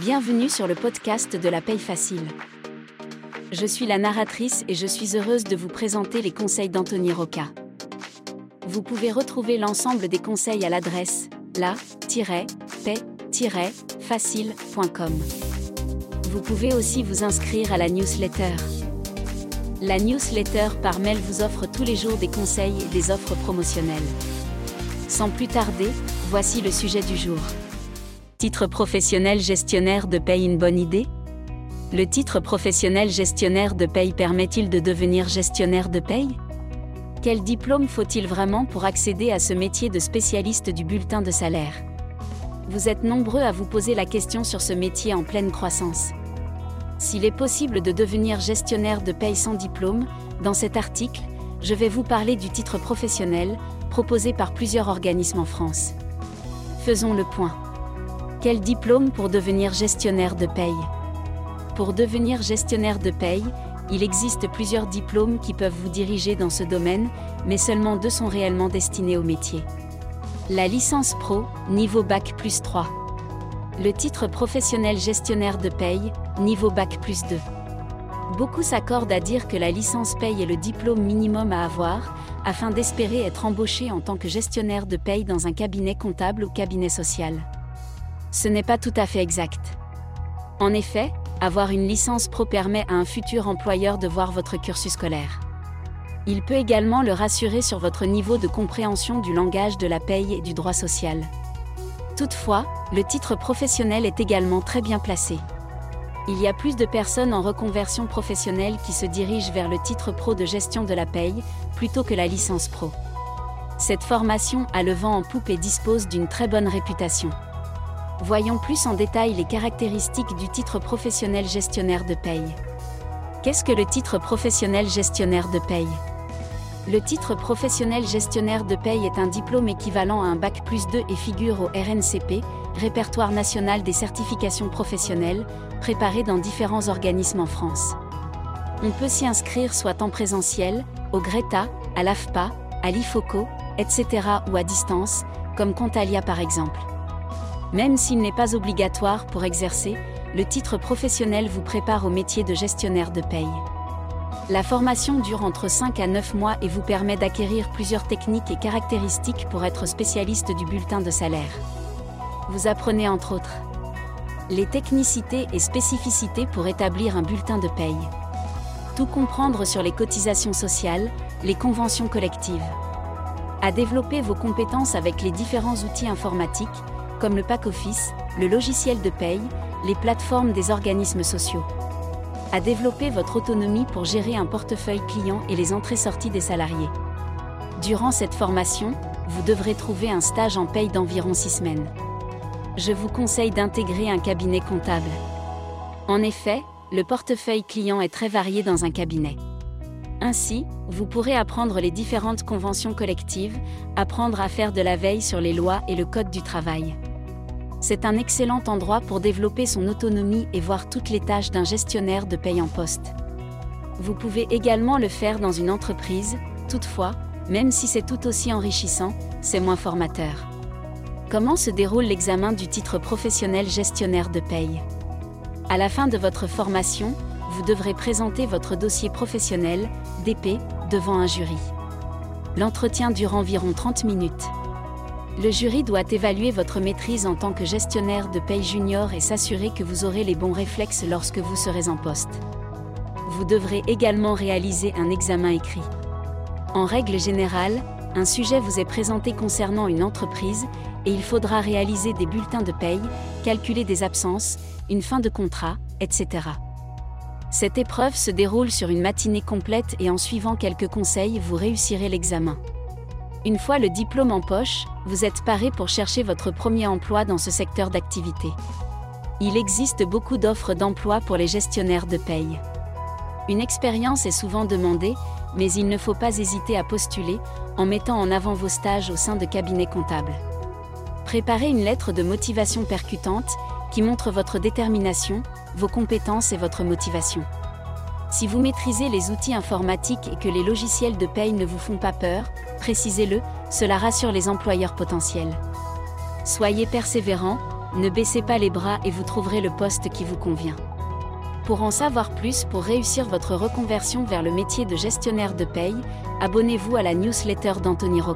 Bienvenue sur le podcast de la paye facile. Je suis la narratrice et je suis heureuse de vous présenter les conseils d'Anthony Roca. Vous pouvez retrouver l'ensemble des conseils à l'adresse la-paix-facile.com. Vous pouvez aussi vous inscrire à la newsletter. La newsletter par mail vous offre tous les jours des conseils et des offres promotionnelles. Sans plus tarder, voici le sujet du jour. Titre professionnel gestionnaire de paye une bonne idée? Le titre professionnel gestionnaire de paye permet-il de devenir gestionnaire de paye? Quel diplôme faut-il vraiment pour accéder à ce métier de spécialiste du bulletin de salaire? Vous êtes nombreux à vous poser la question sur ce métier en pleine croissance. S'il est possible de devenir gestionnaire de paye sans diplôme, dans cet article, je vais vous parler du titre professionnel, proposé par plusieurs organismes en France. Faisons le point. Quel diplôme pour devenir gestionnaire de paye Pour devenir gestionnaire de paye, il existe plusieurs diplômes qui peuvent vous diriger dans ce domaine, mais seulement deux sont réellement destinés au métier. La licence pro, niveau Bac plus 3. Le titre professionnel gestionnaire de paye, niveau Bac plus 2. Beaucoup s'accordent à dire que la licence paye est le diplôme minimum à avoir, afin d'espérer être embauché en tant que gestionnaire de paye dans un cabinet comptable ou cabinet social ce n'est pas tout à fait exact. En effet, avoir une licence pro permet à un futur employeur de voir votre cursus scolaire. Il peut également le rassurer sur votre niveau de compréhension du langage de la paye et du droit social. Toutefois, le titre professionnel est également très bien placé. Il y a plus de personnes en reconversion professionnelle qui se dirigent vers le titre pro de gestion de la paye, plutôt que la licence pro. Cette formation a le vent en poupe et dispose d'une très bonne réputation. Voyons plus en détail les caractéristiques du titre professionnel gestionnaire de paye. Qu'est-ce que le titre professionnel gestionnaire de paye? Le titre professionnel gestionnaire de paye est un diplôme équivalent à un bac plus 2 et figure au RNCP, Répertoire national des certifications professionnelles, préparé dans différents organismes en France. On peut s'y inscrire soit en présentiel, au GRETA, à l'AFPA, à l'IFOCO, etc. ou à distance, comme Contalia par exemple. Même s'il n'est pas obligatoire pour exercer, le titre professionnel vous prépare au métier de gestionnaire de paye. La formation dure entre 5 à 9 mois et vous permet d'acquérir plusieurs techniques et caractéristiques pour être spécialiste du bulletin de salaire. Vous apprenez entre autres les technicités et spécificités pour établir un bulletin de paye. Tout comprendre sur les cotisations sociales, les conventions collectives. À développer vos compétences avec les différents outils informatiques, comme le pack office, le logiciel de paye, les plateformes des organismes sociaux. À développer votre autonomie pour gérer un portefeuille client et les entrées-sorties des salariés. Durant cette formation, vous devrez trouver un stage en paye d'environ 6 semaines. Je vous conseille d'intégrer un cabinet comptable. En effet, le portefeuille client est très varié dans un cabinet. Ainsi, vous pourrez apprendre les différentes conventions collectives, apprendre à faire de la veille sur les lois et le code du travail. C'est un excellent endroit pour développer son autonomie et voir toutes les tâches d'un gestionnaire de paye en poste. Vous pouvez également le faire dans une entreprise, toutefois, même si c'est tout aussi enrichissant, c'est moins formateur. Comment se déroule l'examen du titre professionnel gestionnaire de paye? À la fin de votre formation, vous devrez présenter votre dossier professionnel, DP, devant un jury. L'entretien dure environ 30 minutes. Le jury doit évaluer votre maîtrise en tant que gestionnaire de paye junior et s'assurer que vous aurez les bons réflexes lorsque vous serez en poste. Vous devrez également réaliser un examen écrit. En règle générale, un sujet vous est présenté concernant une entreprise et il faudra réaliser des bulletins de paye, calculer des absences, une fin de contrat, etc. Cette épreuve se déroule sur une matinée complète et en suivant quelques conseils, vous réussirez l'examen. Une fois le diplôme en poche, vous êtes paré pour chercher votre premier emploi dans ce secteur d'activité. Il existe beaucoup d'offres d'emploi pour les gestionnaires de paye. Une expérience est souvent demandée, mais il ne faut pas hésiter à postuler en mettant en avant vos stages au sein de cabinets comptables. Préparez une lettre de motivation percutante qui montre votre détermination, vos compétences et votre motivation. Si vous maîtrisez les outils informatiques et que les logiciels de paye ne vous font pas peur, précisez-le, cela rassure les employeurs potentiels. Soyez persévérant, Ne baissez pas les bras et vous trouverez le poste qui vous convient. Pour en savoir plus pour réussir votre reconversion vers le métier de gestionnaire de paye, abonnez-vous à la newsletter d'Anthony